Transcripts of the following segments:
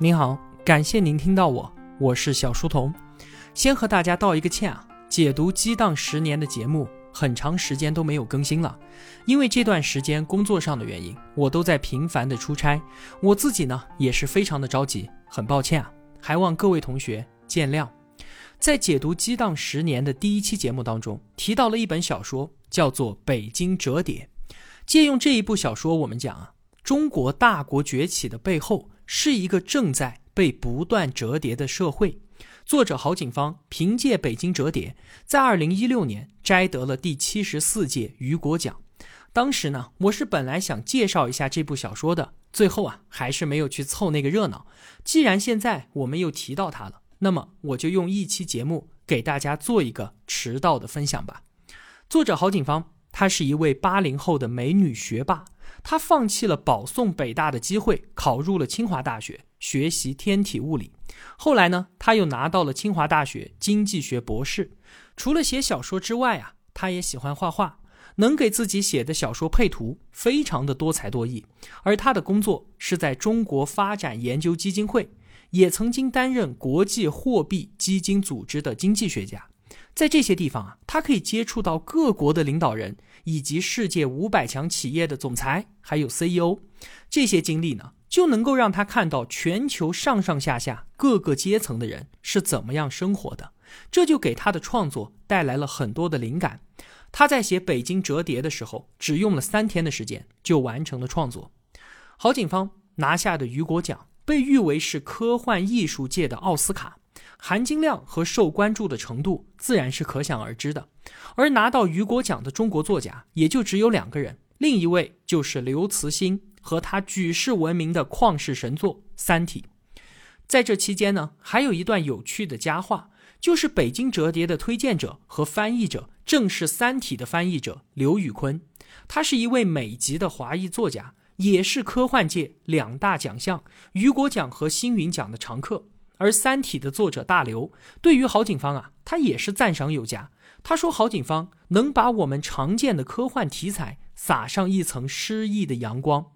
您好，感谢您听到我，我是小书童。先和大家道一个歉啊，解读激荡十年的节目，很长时间都没有更新了，因为这段时间工作上的原因，我都在频繁的出差，我自己呢也是非常的着急，很抱歉啊，还望各位同学见谅。在解读激荡十年的第一期节目当中，提到了一本小说，叫做《北京折叠》，借用这一部小说，我们讲啊，中国大国崛起的背后。是一个正在被不断折叠的社会。作者郝景芳凭借《北京折叠》在二零一六年摘得了第七十四届雨果奖。当时呢，我是本来想介绍一下这部小说的，最后啊，还是没有去凑那个热闹。既然现在我们又提到它了，那么我就用一期节目给大家做一个迟到的分享吧。作者郝景芳，她是一位八零后的美女学霸。他放弃了保送北大的机会，考入了清华大学学习天体物理。后来呢，他又拿到了清华大学经济学博士。除了写小说之外啊，他也喜欢画画，能给自己写的小说配图，非常的多才多艺。而他的工作是在中国发展研究基金会，也曾经担任国际货币基金组织的经济学家。在这些地方啊，他可以接触到各国的领导人，以及世界五百强企业的总裁，还有 CEO。这些经历呢，就能够让他看到全球上上下下各个阶层的人是怎么样生活的。这就给他的创作带来了很多的灵感。他在写《北京折叠》的时候，只用了三天的时间就完成了创作。郝景芳拿下的雨果奖，被誉为是科幻艺术界的奥斯卡。含金量和受关注的程度自然是可想而知的，而拿到雨果奖的中国作家也就只有两个人，另一位就是刘慈欣和他举世闻名的旷世神作《三体》。在这期间呢，还有一段有趣的佳话，就是《北京折叠》的推荐者和翻译者正是《三体》的翻译者刘宇坤，他是一位美籍的华裔作家，也是科幻界两大奖项雨果奖和星云奖的常客。而《三体》的作者大刘对于郝景芳啊，他也是赞赏有加。他说：“郝景芳能把我们常见的科幻题材撒上一层诗意的阳光。”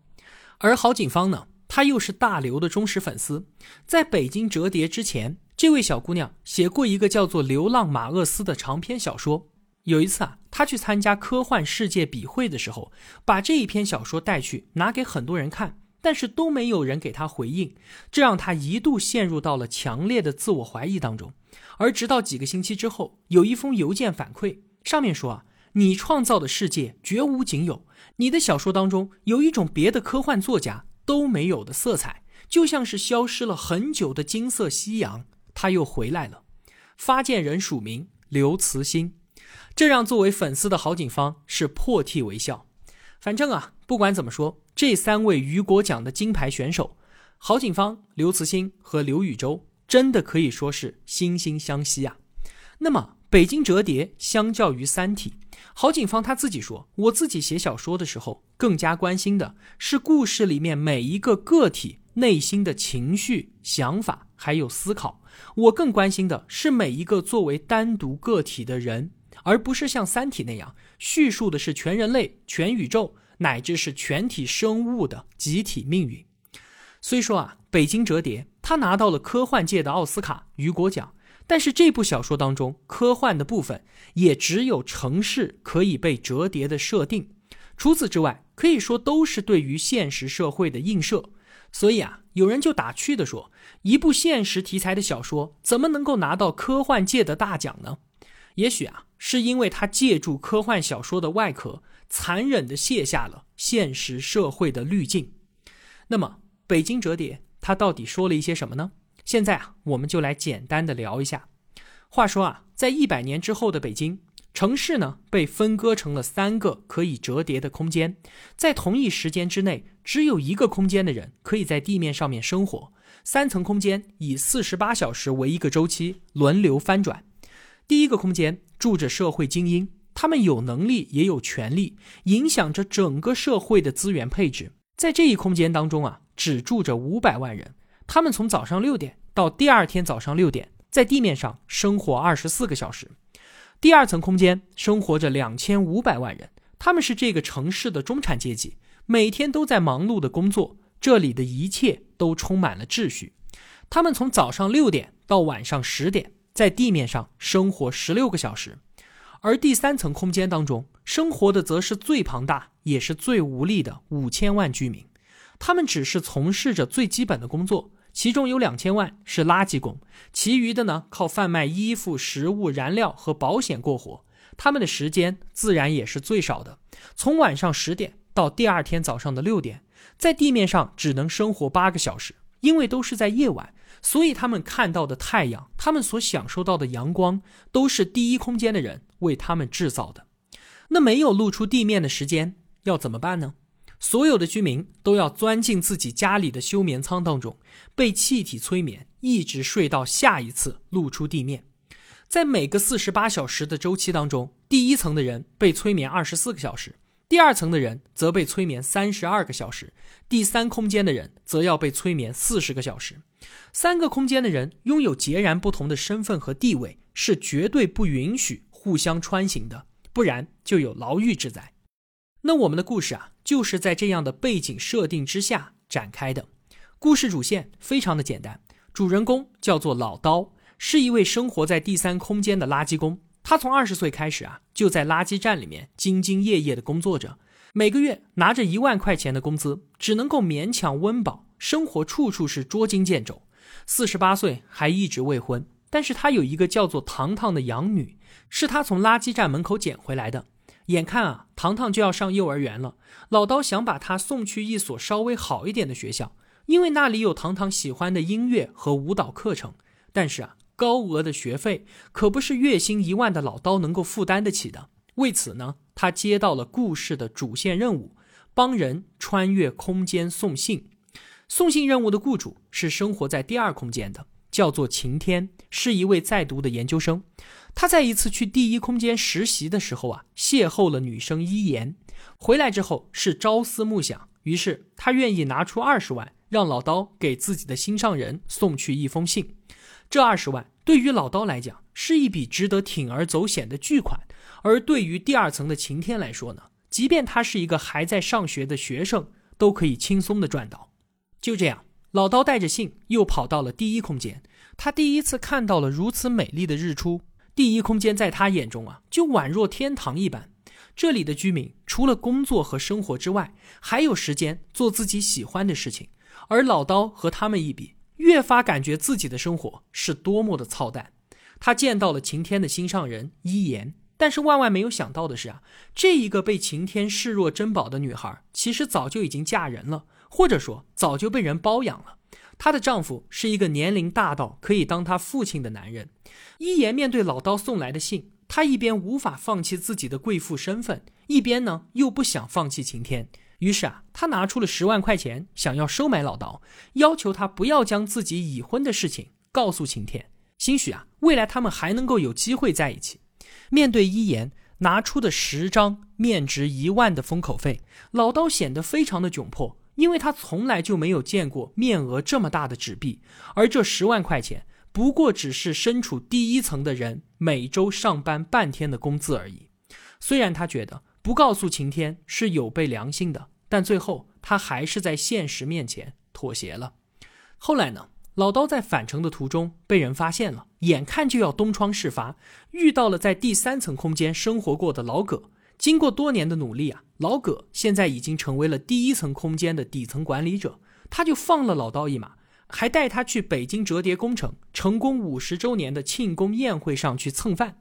而郝景芳呢，她又是大刘的忠实粉丝。在北京折叠之前，这位小姑娘写过一个叫做《流浪马厄斯》的长篇小说。有一次啊，她去参加科幻世界笔会的时候，把这一篇小说带去，拿给很多人看。但是都没有人给他回应，这让他一度陷入到了强烈的自我怀疑当中。而直到几个星期之后，有一封邮件反馈，上面说啊，你创造的世界绝无仅有，你的小说当中有一种别的科幻作家都没有的色彩，就像是消失了很久的金色夕阳，它又回来了。发件人署名刘慈欣，这让作为粉丝的郝景芳是破涕为笑。反正啊，不管怎么说。这三位雨果奖的金牌选手，郝景芳、刘慈欣和刘禹洲，真的可以说是惺惺相惜啊。那么，《北京折叠》相较于《三体》，郝景芳他自己说：“我自己写小说的时候，更加关心的是故事里面每一个个体内心的情绪、想法还有思考。我更关心的是每一个作为单独个体的人，而不是像《三体》那样叙述的是全人类、全宇宙。”乃至是全体生物的集体命运。虽说啊，《北京折叠》他拿到了科幻界的奥斯卡雨果奖，但是这部小说当中科幻的部分也只有城市可以被折叠的设定，除此之外，可以说都是对于现实社会的映射。所以啊，有人就打趣的说，一部现实题材的小说怎么能够拿到科幻界的大奖呢？也许啊，是因为他借助科幻小说的外壳。残忍地卸下了现实社会的滤镜。那么，北京折叠它到底说了一些什么呢？现在啊，我们就来简单的聊一下。话说啊，在一百年之后的北京城市呢，被分割成了三个可以折叠的空间，在同一时间之内，只有一个空间的人可以在地面上面生活。三层空间以四十八小时为一个周期轮流翻转。第一个空间住着社会精英。他们有能力，也有权利，影响着整个社会的资源配置。在这一空间当中啊，只住着五百万人。他们从早上六点到第二天早上六点，在地面上生活二十四个小时。第二层空间生活着两千五百万人，他们是这个城市的中产阶级，每天都在忙碌的工作。这里的一切都充满了秩序。他们从早上六点到晚上十点，在地面上生活十六个小时。而第三层空间当中生活的则是最庞大也是最无力的五千万居民，他们只是从事着最基本的工作，其中有两千万是垃圾工，其余的呢靠贩卖衣服、食物、燃料和保险过活。他们的时间自然也是最少的，从晚上十点到第二天早上的六点，在地面上只能生活八个小时，因为都是在夜晚。所以他们看到的太阳，他们所享受到的阳光，都是第一空间的人为他们制造的。那没有露出地面的时间要怎么办呢？所有的居民都要钻进自己家里的休眠舱当中，被气体催眠，一直睡到下一次露出地面。在每个四十八小时的周期当中，第一层的人被催眠二十四个小时。第二层的人则被催眠三十二个小时，第三空间的人则要被催眠四十个小时。三个空间的人拥有截然不同的身份和地位，是绝对不允许互相穿行的，不然就有牢狱之灾。那我们的故事啊，就是在这样的背景设定之下展开的。故事主线非常的简单，主人公叫做老刀，是一位生活在第三空间的垃圾工。他从二十岁开始啊，就在垃圾站里面兢兢业业的工作着，每个月拿着一万块钱的工资，只能够勉强温饱，生活处处是捉襟见肘。四十八岁还一直未婚，但是他有一个叫做糖糖的养女，是他从垃圾站门口捡回来的。眼看啊，糖糖就要上幼儿园了，老刀想把她送去一所稍微好一点的学校，因为那里有糖糖喜欢的音乐和舞蹈课程。但是啊。高额的学费可不是月薪一万的老刀能够负担得起的。为此呢，他接到了故事的主线任务，帮人穿越空间送信。送信任务的雇主是生活在第二空间的，叫做晴天，是一位在读的研究生。他在一次去第一空间实习的时候啊，邂逅了女生伊言。回来之后是朝思暮想，于是他愿意拿出二十万，让老刀给自己的心上人送去一封信。这二十万对于老刀来讲是一笔值得铤而走险的巨款，而对于第二层的晴天来说呢，即便他是一个还在上学的学生，都可以轻松的赚到。就这样，老刀带着信又跑到了第一空间，他第一次看到了如此美丽的日出。第一空间在他眼中啊，就宛若天堂一般。这里的居民除了工作和生活之外，还有时间做自己喜欢的事情，而老刀和他们一比。越发感觉自己的生活是多么的操蛋。他见到了晴天的心上人伊言，但是万万没有想到的是啊，这一个被晴天视若珍宝的女孩，其实早就已经嫁人了，或者说早就被人包养了。她的丈夫是一个年龄大到可以当她父亲的男人。伊言面对老刀送来的信，她一边无法放弃自己的贵妇身份，一边呢又不想放弃晴天。于是啊，她拿出了十万块钱，想要收买老刀，要求他不要将自己已婚的事情告诉晴天，兴许啊，未来他们还能够有机会在一起。面对一言拿出的十张面值一万的封口费，老刀显得非常的窘迫，因为他从来就没有见过面额这么大的纸币，而这十万块钱不过只是身处第一层的人每周上班半天的工资而已。虽然他觉得不告诉晴天是有悖良心的。但最后，他还是在现实面前妥协了。后来呢，老刀在返程的途中被人发现了，眼看就要东窗事发，遇到了在第三层空间生活过的老葛。经过多年的努力啊，老葛现在已经成为了第一层空间的底层管理者，他就放了老刀一马，还带他去北京折叠工程成功五十周年的庆功宴会上去蹭饭。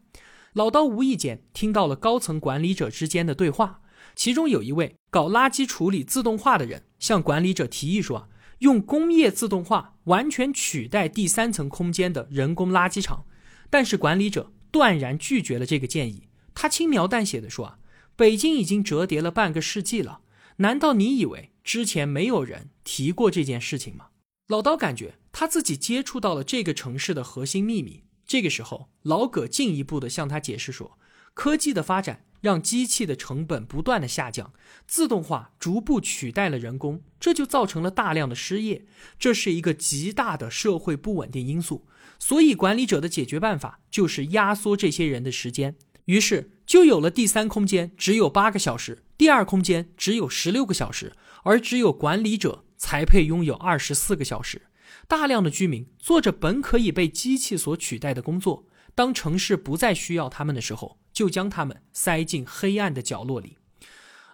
老刀无意间听到了高层管理者之间的对话。其中有一位搞垃圾处理自动化的人向管理者提议说：“用工业自动化完全取代第三层空间的人工垃圾场。”但是管理者断然拒绝了这个建议。他轻描淡写的说：“啊，北京已经折叠了半个世纪了，难道你以为之前没有人提过这件事情吗？”老刀感觉他自己接触到了这个城市的核心秘密。这个时候，老葛进一步的向他解释说：“科技的发展。”让机器的成本不断的下降，自动化逐步取代了人工，这就造成了大量的失业，这是一个极大的社会不稳定因素。所以管理者的解决办法就是压缩这些人的时间，于是就有了第三空间只有八个小时，第二空间只有十六个小时，而只有管理者才配拥有二十四个小时。大量的居民做着本可以被机器所取代的工作，当城市不再需要他们的时候，就将他们塞进黑暗的角落里。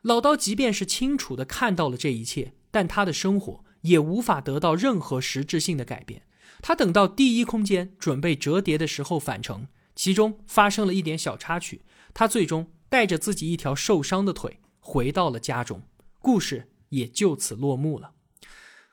老刀即便是清楚地看到了这一切，但他的生活也无法得到任何实质性的改变。他等到第一空间准备折叠的时候返程，其中发生了一点小插曲，他最终带着自己一条受伤的腿回到了家中，故事也就此落幕了。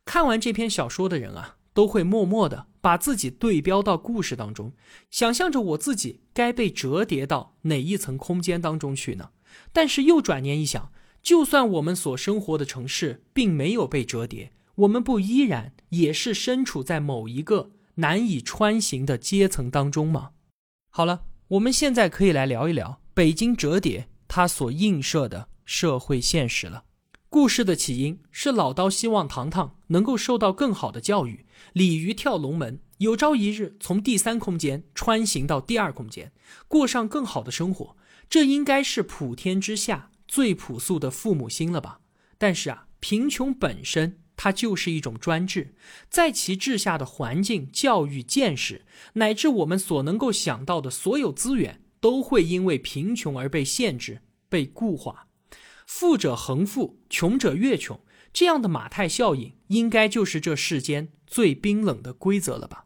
看完这篇小说的人啊，都会默默地把自己对标到故事当中，想象着我自己该被折叠到哪一层空间当中去呢？但是又转念一想，就算我们所生活的城市并没有被折叠。我们不依然也是身处在某一个难以穿行的阶层当中吗？好了，我们现在可以来聊一聊北京折叠它所映射的社会现实了。故事的起因是老刀希望糖糖能够受到更好的教育，鲤鱼跳龙门，有朝一日从第三空间穿行到第二空间，过上更好的生活。这应该是普天之下最朴素的父母心了吧？但是啊，贫穷本身。它就是一种专制，在其治下的环境、教育、见识，乃至我们所能够想到的所有资源，都会因为贫穷而被限制、被固化。富者恒富，穷者越穷，这样的马太效应，应该就是这世间最冰冷的规则了吧？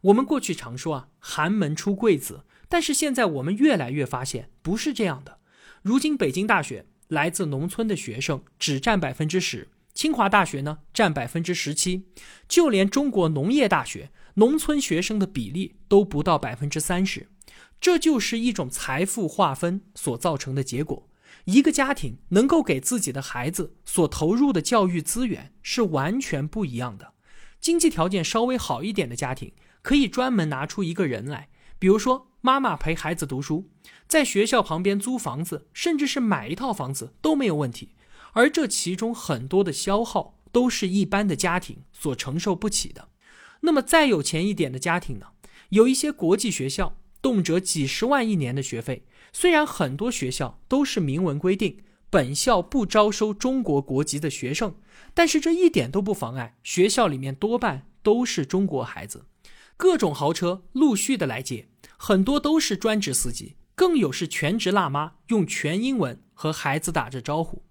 我们过去常说啊，寒门出贵子，但是现在我们越来越发现，不是这样的。如今北京大学来自农村的学生只占百分之十。清华大学呢占百分之十七，就连中国农业大学农村学生的比例都不到百分之三十，这就是一种财富划分所造成的结果。一个家庭能够给自己的孩子所投入的教育资源是完全不一样的。经济条件稍微好一点的家庭，可以专门拿出一个人来，比如说妈妈陪孩子读书，在学校旁边租房子，甚至是买一套房子都没有问题。而这其中很多的消耗都是一般的家庭所承受不起的。那么再有钱一点的家庭呢？有一些国际学校，动辄几十万一年的学费。虽然很多学校都是明文规定本校不招收中国国籍的学生，但是这一点都不妨碍学校里面多半都是中国孩子。各种豪车陆续的来接，很多都是专职司机，更有是全职辣妈用全英文和孩子打着招呼。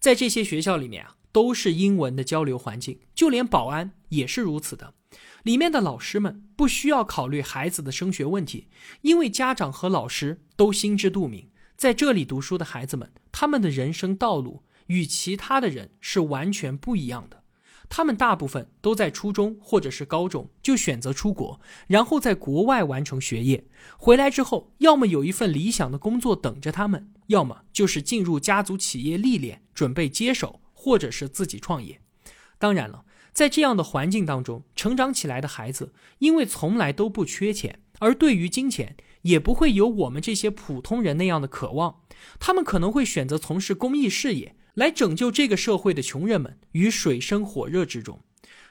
在这些学校里面啊，都是英文的交流环境，就连保安也是如此的。里面的老师们不需要考虑孩子的升学问题，因为家长和老师都心知肚明，在这里读书的孩子们，他们的人生道路与其他的人是完全不一样的。他们大部分都在初中或者是高中就选择出国，然后在国外完成学业。回来之后，要么有一份理想的工作等着他们，要么就是进入家族企业历练，准备接手，或者是自己创业。当然了，在这样的环境当中成长起来的孩子，因为从来都不缺钱，而对于金钱也不会有我们这些普通人那样的渴望。他们可能会选择从事公益事业。来拯救这个社会的穷人们于水深火热之中，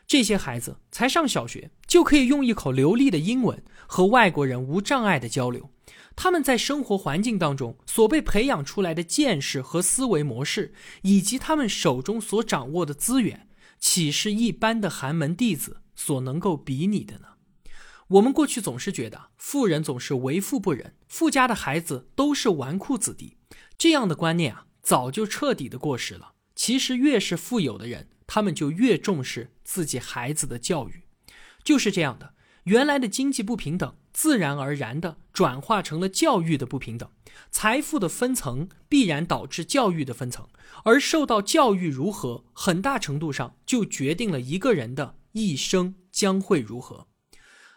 这些孩子才上小学就可以用一口流利的英文和外国人无障碍的交流。他们在生活环境当中所被培养出来的见识和思维模式，以及他们手中所掌握的资源，岂是一般的寒门弟子所能够比拟的呢？我们过去总是觉得富人总是为富不仁，富家的孩子都是纨绔子弟，这样的观念啊。早就彻底的过时了。其实，越是富有的人，他们就越重视自己孩子的教育，就是这样的。原来的经济不平等，自然而然的转化成了教育的不平等。财富的分层必然导致教育的分层，而受到教育如何，很大程度上就决定了一个人的一生将会如何。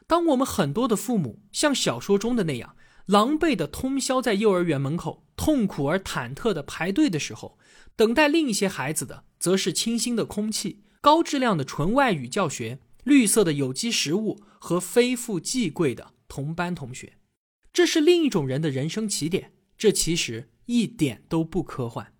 当我们很多的父母像小说中的那样。狼狈的通宵在幼儿园门口，痛苦而忐忑的排队的时候，等待另一些孩子的，则是清新的空气、高质量的纯外语教学、绿色的有机食物和非富即贵的同班同学。这是另一种人的人生起点。这其实一点都不科幻。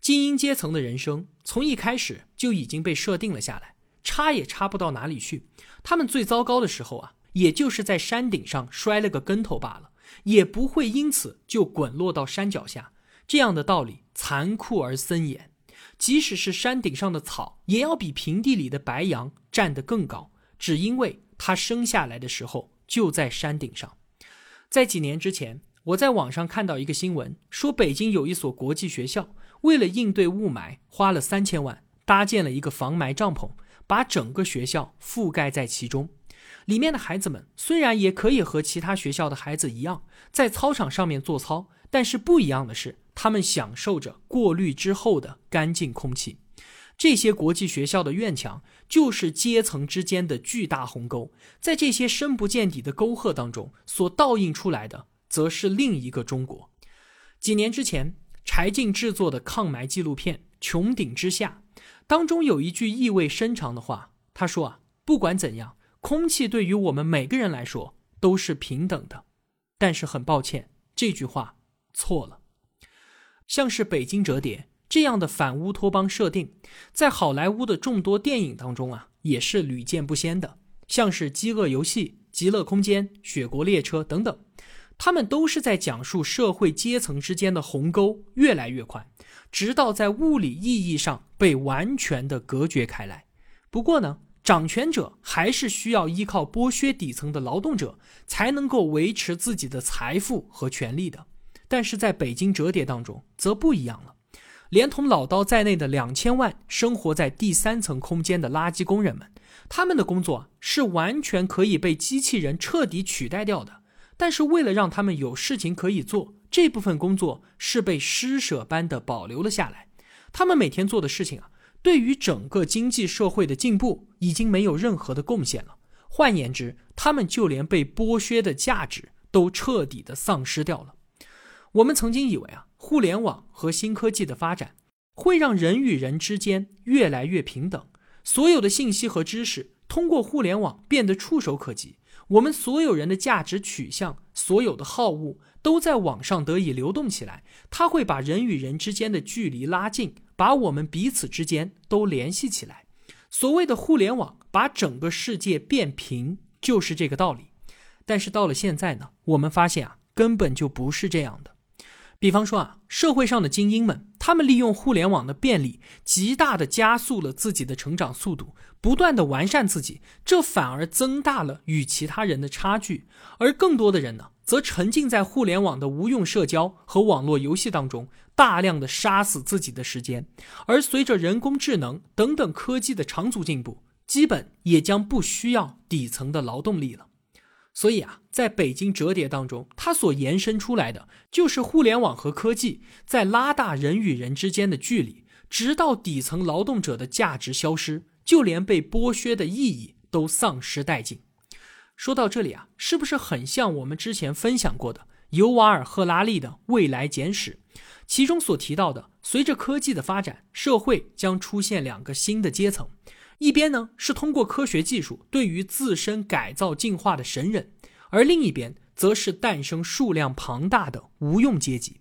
精英阶层的人生从一开始就已经被设定了下来，差也差不到哪里去。他们最糟糕的时候啊，也就是在山顶上摔了个跟头罢了。也不会因此就滚落到山脚下，这样的道理残酷而森严。即使是山顶上的草，也要比平地里的白杨站得更高。只因为他生下来的时候就在山顶上。在几年之前，我在网上看到一个新闻，说北京有一所国际学校，为了应对雾霾，花了三千万搭建了一个防霾帐篷，把整个学校覆盖在其中。里面的孩子们虽然也可以和其他学校的孩子一样在操场上面做操，但是不一样的是，他们享受着过滤之后的干净空气。这些国际学校的院墙就是阶层之间的巨大鸿沟，在这些深不见底的沟壑当中所倒映出来的，则是另一个中国。几年之前，柴静制作的抗霾纪录片《穹顶之下》当中有一句意味深长的话，他说：“啊，不管怎样，空气对于我们每个人来说都是平等的。”但是很抱歉，这句话错了。像是北京折叠。这样的反乌托邦设定，在好莱坞的众多电影当中啊，也是屡见不鲜的。像是《饥饿游戏》《极乐空间》《雪国列车》等等，他们都是在讲述社会阶层之间的鸿沟越来越宽，直到在物理意义上被完全的隔绝开来。不过呢，掌权者还是需要依靠剥削底层的劳动者，才能够维持自己的财富和权利的。但是在北京折叠当中，则不一样了。连同老刀在内的两千万生活在第三层空间的垃圾工人们，他们的工作是完全可以被机器人彻底取代掉的。但是为了让他们有事情可以做，这部分工作是被施舍般的保留了下来。他们每天做的事情啊，对于整个经济社会的进步已经没有任何的贡献了。换言之，他们就连被剥削的价值都彻底的丧失掉了。我们曾经以为啊。互联网和新科技的发展会让人与人之间越来越平等，所有的信息和知识通过互联网变得触手可及，我们所有人的价值取向、所有的好恶都在网上得以流动起来。它会把人与人之间的距离拉近，把我们彼此之间都联系起来。所谓的互联网把整个世界变平，就是这个道理。但是到了现在呢，我们发现啊，根本就不是这样的。比方说啊，社会上的精英们，他们利用互联网的便利，极大的加速了自己的成长速度，不断的完善自己，这反而增大了与其他人的差距。而更多的人呢，则沉浸在互联网的无用社交和网络游戏当中，大量的杀死自己的时间。而随着人工智能等等科技的长足进步，基本也将不需要底层的劳动力了。所以啊，在北京折叠当中，它所延伸出来的就是互联网和科技在拉大人与人之间的距离，直到底层劳动者的价值消失，就连被剥削的意义都丧失殆尽。说到这里啊，是不是很像我们之前分享过的尤瓦尔·赫拉利的《未来简史》，其中所提到的，随着科技的发展，社会将出现两个新的阶层。一边呢是通过科学技术对于自身改造进化的神人，而另一边则是诞生数量庞大的无用阶级。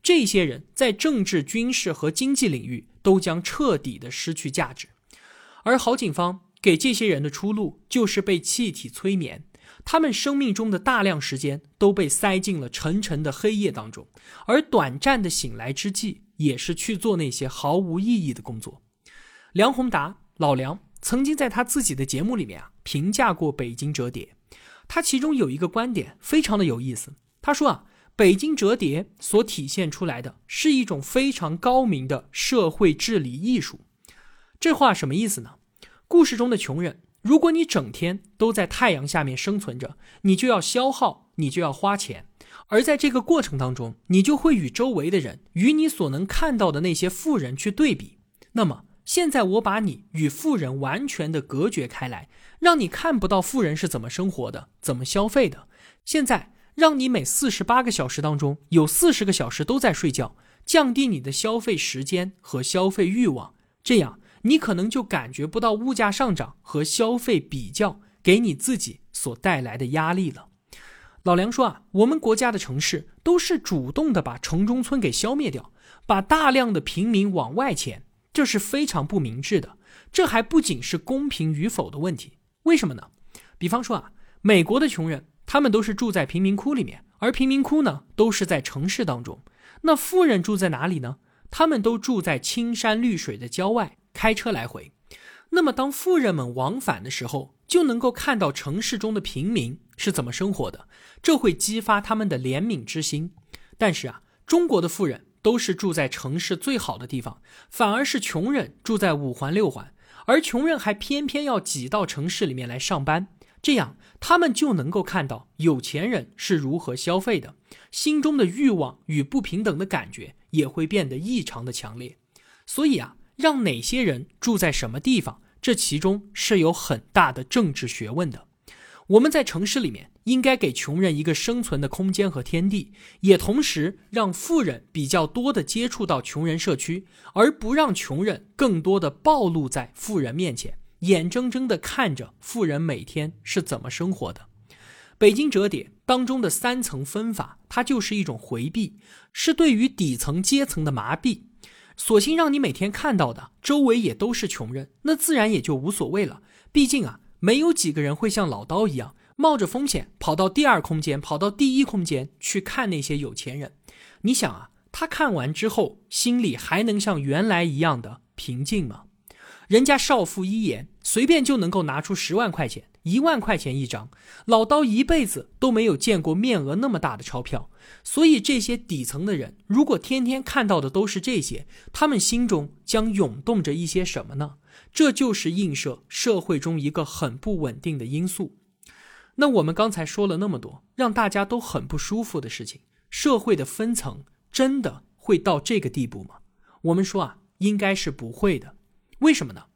这些人在政治、军事和经济领域都将彻底的失去价值。而郝警方给这些人的出路就是被气体催眠，他们生命中的大量时间都被塞进了沉沉的黑夜当中，而短暂的醒来之际，也是去做那些毫无意义的工作。梁宏达。老梁曾经在他自己的节目里面啊评价过北京折叠，他其中有一个观点非常的有意思。他说啊，北京折叠所体现出来的是一种非常高明的社会治理艺术。这话什么意思呢？故事中的穷人，如果你整天都在太阳下面生存着，你就要消耗，你就要花钱，而在这个过程当中，你就会与周围的人，与你所能看到的那些富人去对比，那么。现在我把你与富人完全的隔绝开来，让你看不到富人是怎么生活的，怎么消费的。现在让你每四十八个小时当中有四十个小时都在睡觉，降低你的消费时间和消费欲望，这样你可能就感觉不到物价上涨和消费比较给你自己所带来的压力了。老梁说啊，我们国家的城市都是主动的把城中村给消灭掉，把大量的平民往外迁。这是非常不明智的，这还不仅是公平与否的问题。为什么呢？比方说啊，美国的穷人，他们都是住在贫民窟里面，而贫民窟呢，都是在城市当中。那富人住在哪里呢？他们都住在青山绿水的郊外，开车来回。那么当富人们往返的时候，就能够看到城市中的平民是怎么生活的，这会激发他们的怜悯之心。但是啊，中国的富人都是住在城市最好的地方，反而是穷人住在五环六环，而穷人还偏偏要挤到城市里面来上班。这样，他们就能够看到有钱人是如何消费的，心中的欲望与不平等的感觉也会变得异常的强烈。所以啊，让哪些人住在什么地方，这其中是有很大的政治学问的。我们在城市里面应该给穷人一个生存的空间和天地，也同时让富人比较多的接触到穷人社区，而不让穷人更多的暴露在富人面前。眼睁睁地看着富人每天是怎么生活的，北京折叠当中的三层分法，它就是一种回避，是对于底层阶层的麻痹。索性让你每天看到的周围也都是穷人，那自然也就无所谓了。毕竟啊，没有几个人会像老刀一样冒着风险跑到第二空间、跑到第一空间去看那些有钱人。你想啊，他看完之后心里还能像原来一样的平静吗？人家少妇一言，随便就能够拿出十万块钱、一万块钱一张。老刀一辈子都没有见过面额那么大的钞票，所以这些底层的人，如果天天看到的都是这些，他们心中将涌动着一些什么呢？这就是映射社会中一个很不稳定的因素。那我们刚才说了那么多，让大家都很不舒服的事情，社会的分层真的会到这个地步吗？我们说啊，应该是不会的。为什么呢？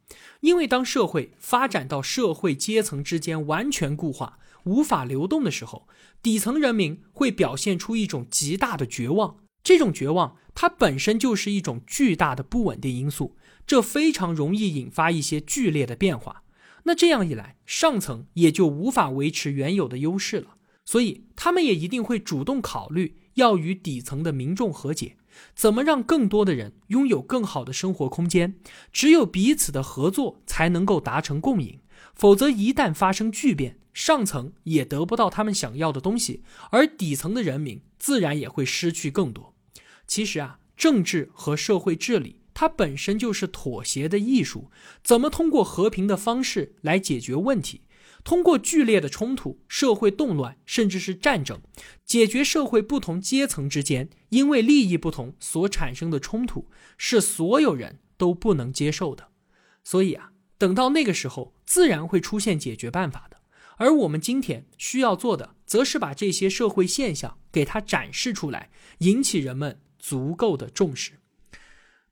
因为当社会发展到社会阶层之间完全固化、无法流动的时候，底层人民会表现出一种极大的绝望。这种绝望，它本身就是一种巨大的不稳定因素，这非常容易引发一些剧烈的变化。那这样一来，上层也就无法维持原有的优势了，所以他们也一定会主动考虑要与底层的民众和解。怎么让更多的人拥有更好的生活空间？只有彼此的合作才能够达成共赢，否则一旦发生巨变，上层也得不到他们想要的东西，而底层的人民自然也会失去更多。其实啊，政治和社会治理它本身就是妥协的艺术，怎么通过和平的方式来解决问题？通过剧烈的冲突、社会动乱，甚至是战争，解决社会不同阶层之间因为利益不同所产生的冲突，是所有人都不能接受的。所以啊，等到那个时候，自然会出现解决办法的。而我们今天需要做的，则是把这些社会现象给它展示出来，引起人们足够的重视。《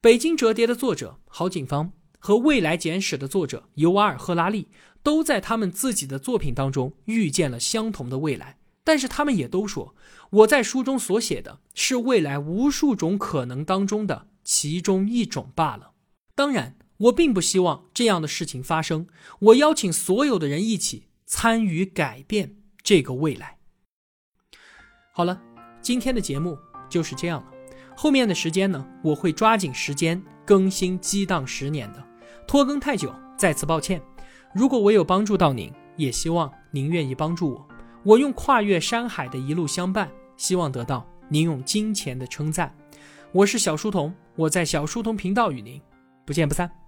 北京折叠》的作者郝景芳和《未来简史》的作者尤瓦尔·赫拉利。都在他们自己的作品当中遇见了相同的未来，但是他们也都说，我在书中所写的是未来无数种可能当中的其中一种罢了。当然，我并不希望这样的事情发生。我邀请所有的人一起参与改变这个未来。好了，今天的节目就是这样了。后面的时间呢，我会抓紧时间更新《激荡十年》的，拖更太久，再次抱歉。如果我有帮助到您，也希望您愿意帮助我。我用跨越山海的一路相伴，希望得到您用金钱的称赞。我是小书童，我在小书童频道与您不见不散。